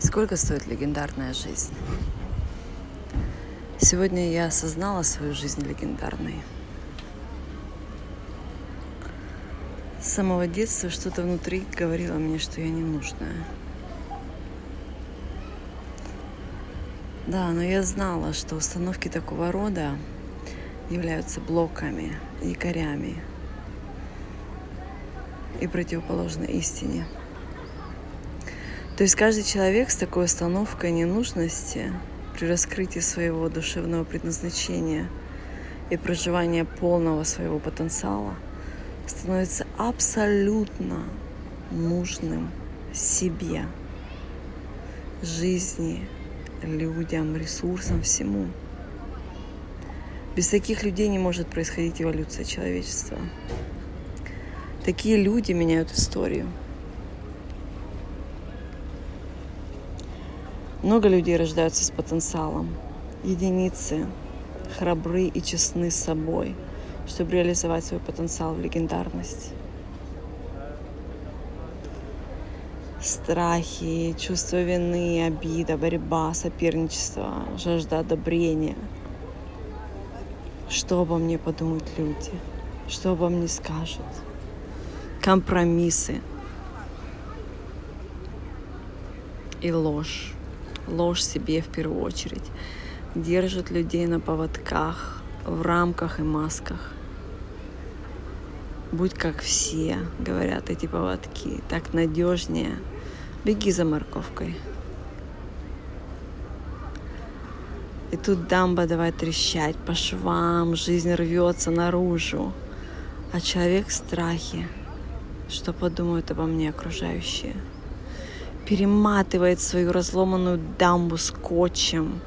Сколько стоит легендарная жизнь? Сегодня я осознала свою жизнь легендарной. С самого детства что-то внутри говорило мне, что я ненужная. Да, но я знала, что установки такого рода являются блоками, якорями и противоположны истине. То есть каждый человек с такой установкой ненужности при раскрытии своего душевного предназначения и проживания полного своего потенциала становится абсолютно нужным себе, жизни, людям, ресурсам, всему. Без таких людей не может происходить эволюция человечества. Такие люди меняют историю. Много людей рождаются с потенциалом. Единицы храбры и честны с собой, чтобы реализовать свой потенциал в легендарность. Страхи, чувство вины, обида, борьба, соперничество, жажда одобрения. Что обо мне подумают люди? Что обо мне скажут? Компромиссы и ложь ложь себе в первую очередь, держит людей на поводках, в рамках и масках. Будь как все, говорят эти поводки, так надежнее. Беги за морковкой. И тут дамба давай трещать по швам, жизнь рвется наружу. А человек в страхе, что подумают обо мне окружающие перематывает свою разломанную дамбу скотчем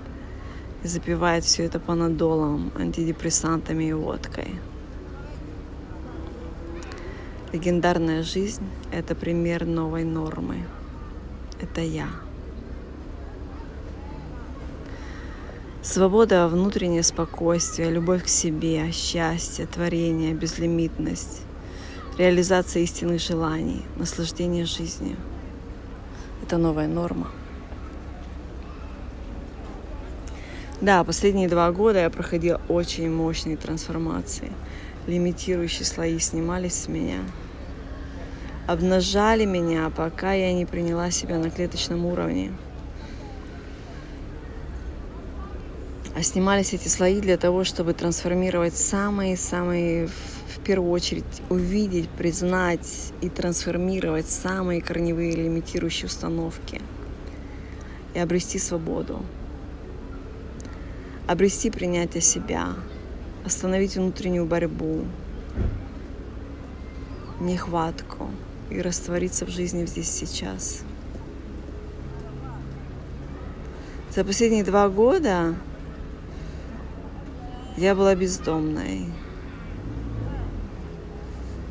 и запивает все это панадолом, антидепрессантами и водкой. Легендарная жизнь – это пример новой нормы. Это я. Свобода, внутреннее спокойствие, любовь к себе, счастье, творение, безлимитность, реализация истинных желаний, наслаждение жизнью – это новая норма. Да, последние два года я проходила очень мощные трансформации. Лимитирующие слои снимались с меня. Обнажали меня, пока я не приняла себя на клеточном уровне. А снимались эти слои для того, чтобы трансформировать самые-самые в первую очередь увидеть, признать и трансформировать самые корневые лимитирующие установки и обрести свободу, обрести принятие себя, остановить внутреннюю борьбу, нехватку и раствориться в жизни здесь сейчас. За последние два года я была бездомной.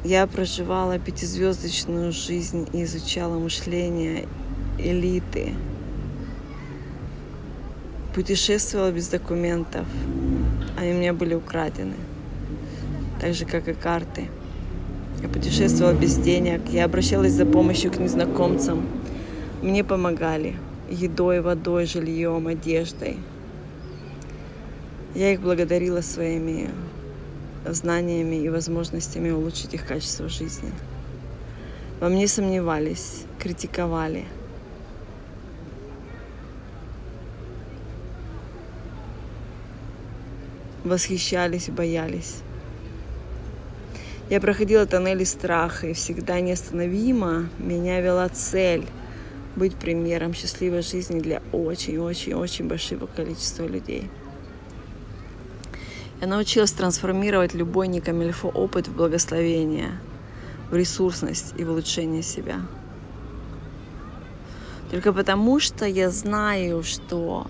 Я проживала пятизвездочную жизнь и изучала мышление элиты. Путешествовала без документов. Они у меня были украдены. Так же, как и карты. Я путешествовала без денег. Я обращалась за помощью к незнакомцам. Мне помогали едой, водой, жильем, одеждой. Я их благодарила своими знаниями и возможностями улучшить их качество жизни. Во мне сомневались, критиковали. Восхищались боялись. Я проходила тоннели страха, и всегда неостановимо меня вела цель быть примером счастливой жизни для очень-очень-очень большого количества людей. Я научилась трансформировать любой некамильфо опыт в благословение, в ресурсность и в улучшение себя. Только потому, что я знаю, что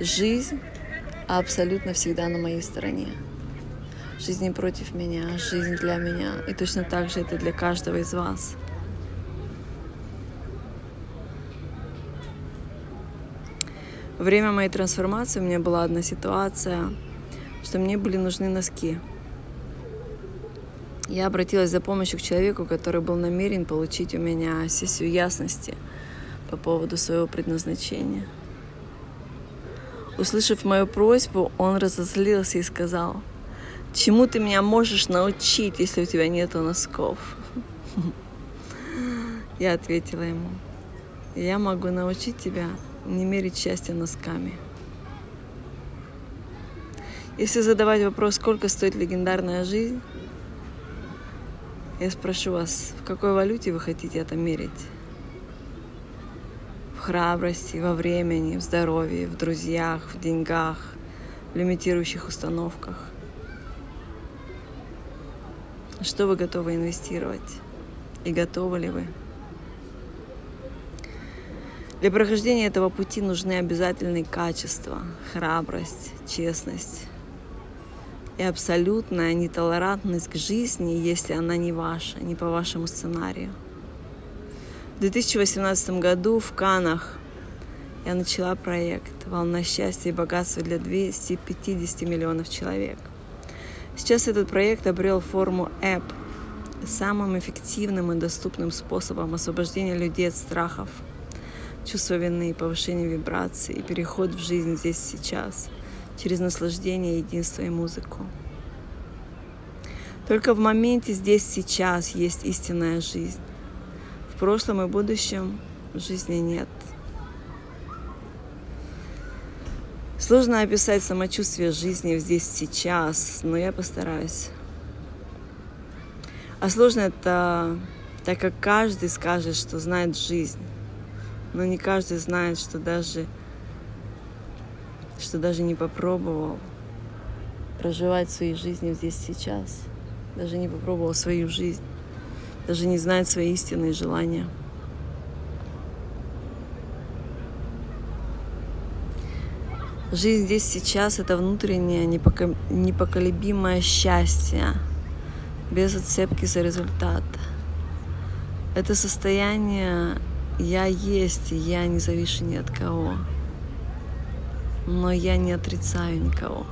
жизнь абсолютно всегда на моей стороне. Жизнь не против меня, жизнь для меня. И точно так же это для каждого из вас. Время моей трансформации у меня была одна ситуация, что мне были нужны носки. Я обратилась за помощью к человеку, который был намерен получить у меня сессию ясности по поводу своего предназначения. Услышав мою просьбу, он разозлился и сказал, «Чему ты меня можешь научить, если у тебя нету носков?» Я ответила ему, «Я могу научить тебя не мерить счастье носками». Если задавать вопрос, сколько стоит легендарная жизнь, я спрошу вас, в какой валюте вы хотите это мерить? В храбрости, во времени, в здоровье, в друзьях, в деньгах, в лимитирующих установках. Что вы готовы инвестировать? И готовы ли вы? Для прохождения этого пути нужны обязательные качества, храбрость, честность, и абсолютная нетолерантность к жизни, если она не ваша, не по вашему сценарию. В 2018 году в Канах я начала проект «Волна счастья и богатства для 250 миллионов человек». Сейчас этот проект обрел форму App, самым эффективным и доступным способом освобождения людей от страхов, чувства вины, повышения вибраций и переход в жизнь здесь сейчас – через наслаждение, единство и музыку. Только в моменте здесь сейчас есть истинная жизнь. В прошлом и будущем жизни нет. Сложно описать самочувствие жизни здесь сейчас, но я постараюсь. А сложно это так как каждый скажет, что знает жизнь, но не каждый знает, что даже что даже не попробовал проживать свои жизни здесь сейчас, даже не попробовал свою жизнь, даже не знает свои истинные желания. Жизнь здесь сейчас — это внутреннее непоколебимое счастье, без отцепки за результат. Это состояние «я есть», «я не завишу ни от кого» но я не отрицаю никого.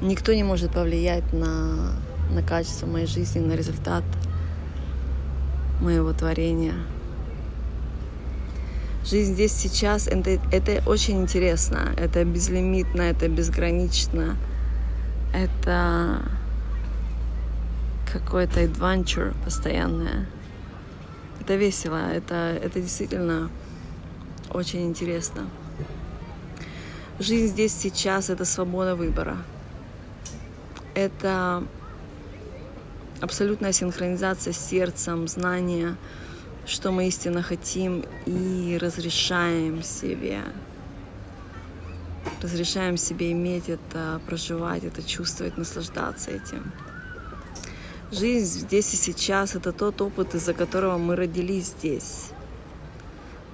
Никто не может повлиять на, на качество моей жизни, на результат моего творения. Жизнь здесь сейчас это, это очень интересно, это безлимитно, это безгранично, это какой-то adventure постоянное. Это весело, это, это действительно очень интересно. Жизнь здесь сейчас — это свобода выбора. Это абсолютная синхронизация с сердцем, знание, что мы истинно хотим и разрешаем себе. Разрешаем себе иметь это, проживать это, чувствовать, наслаждаться этим. Жизнь здесь и сейчас — это тот опыт, из-за которого мы родились здесь.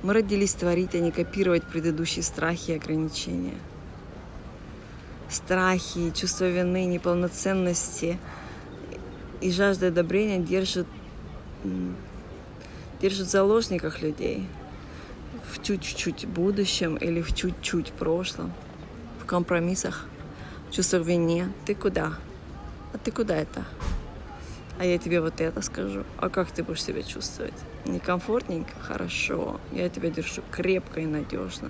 Мы родились творить, а не копировать предыдущие страхи и ограничения. Страхи, чувство вины, неполноценности и жажда одобрения держат, держат в заложниках людей в чуть-чуть будущем или в чуть-чуть прошлом, в компромиссах, в чувствах вине. Ты куда? А ты куда это? А я тебе вот это скажу. А как ты будешь себя чувствовать? Некомфортненько? Хорошо. Я тебя держу крепко и надежно.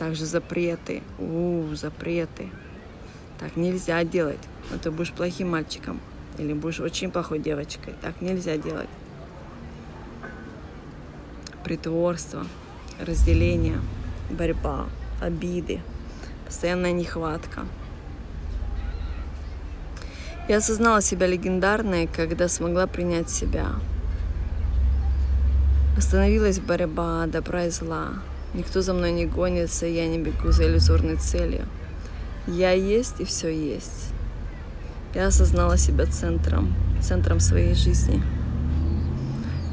Также запреты. У, запреты. Так нельзя делать. Но ты будешь плохим мальчиком. Или будешь очень плохой девочкой. Так нельзя делать. Притворство, разделение, борьба, обиды, постоянная нехватка – я осознала себя легендарной, когда смогла принять себя. Остановилась борьба добра и зла. Никто за мной не гонится, я не бегу за иллюзорной целью. Я есть и все есть. Я осознала себя центром, центром своей жизни.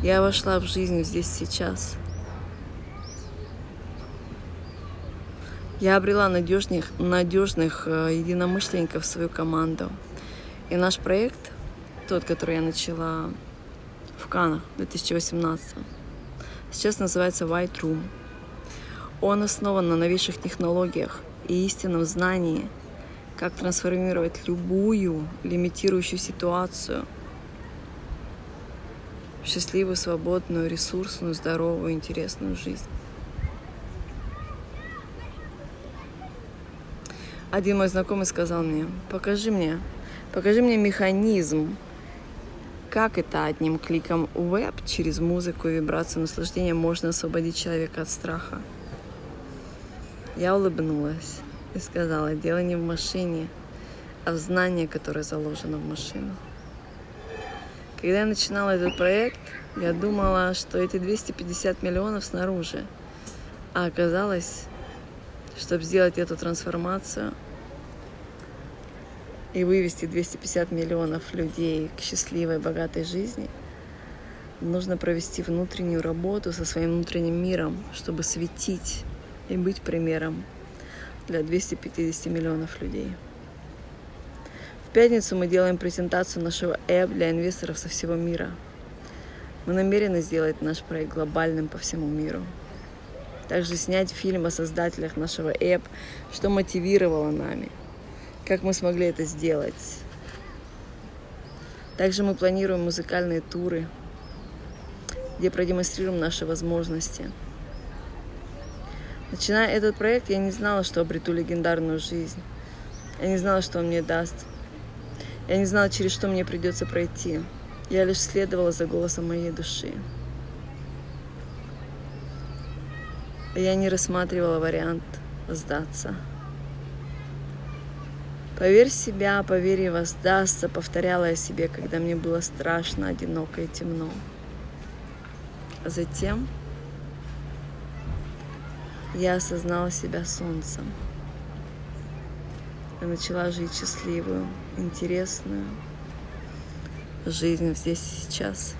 Я вошла в жизнь здесь сейчас. Я обрела надежных, надежных э, единомышленников в свою команду. И наш проект, тот, который я начала в Канах в 2018, сейчас называется White Room. Он основан на новейших технологиях и истинном знании, как трансформировать любую лимитирующую ситуацию счастливую, свободную, ресурсную, здоровую, интересную жизнь. Один мой знакомый сказал мне, покажи мне, покажи мне механизм, как это одним кликом веб через музыку вибрацию наслаждения можно освободить человека от страха. Я улыбнулась и сказала, дело не в машине, а в знании, которое заложено в машину. Когда я начинала этот проект, я думала, что эти 250 миллионов снаружи. А оказалось, чтобы сделать эту трансформацию и вывести 250 миллионов людей к счастливой, богатой жизни, нужно провести внутреннюю работу со своим внутренним миром, чтобы светить и быть примером для 250 миллионов людей. В пятницу мы делаем презентацию нашего App для инвесторов со всего мира. Мы намерены сделать наш проект глобальным по всему миру. Также снять фильм о создателях нашего App, что мотивировало нами, как мы смогли это сделать. Также мы планируем музыкальные туры, где продемонстрируем наши возможности – Начиная этот проект, я не знала, что обрету легендарную жизнь. Я не знала, что он мне даст. Я не знала, через что мне придется пройти. Я лишь следовала за голосом моей души. Я не рассматривала вариант сдаться. Поверь себя, поверь и воздастся, повторяла я себе, когда мне было страшно, одиноко и темно. А затем я осознала себя солнцем. Я начала жить счастливую, интересную жизнь здесь и сейчас.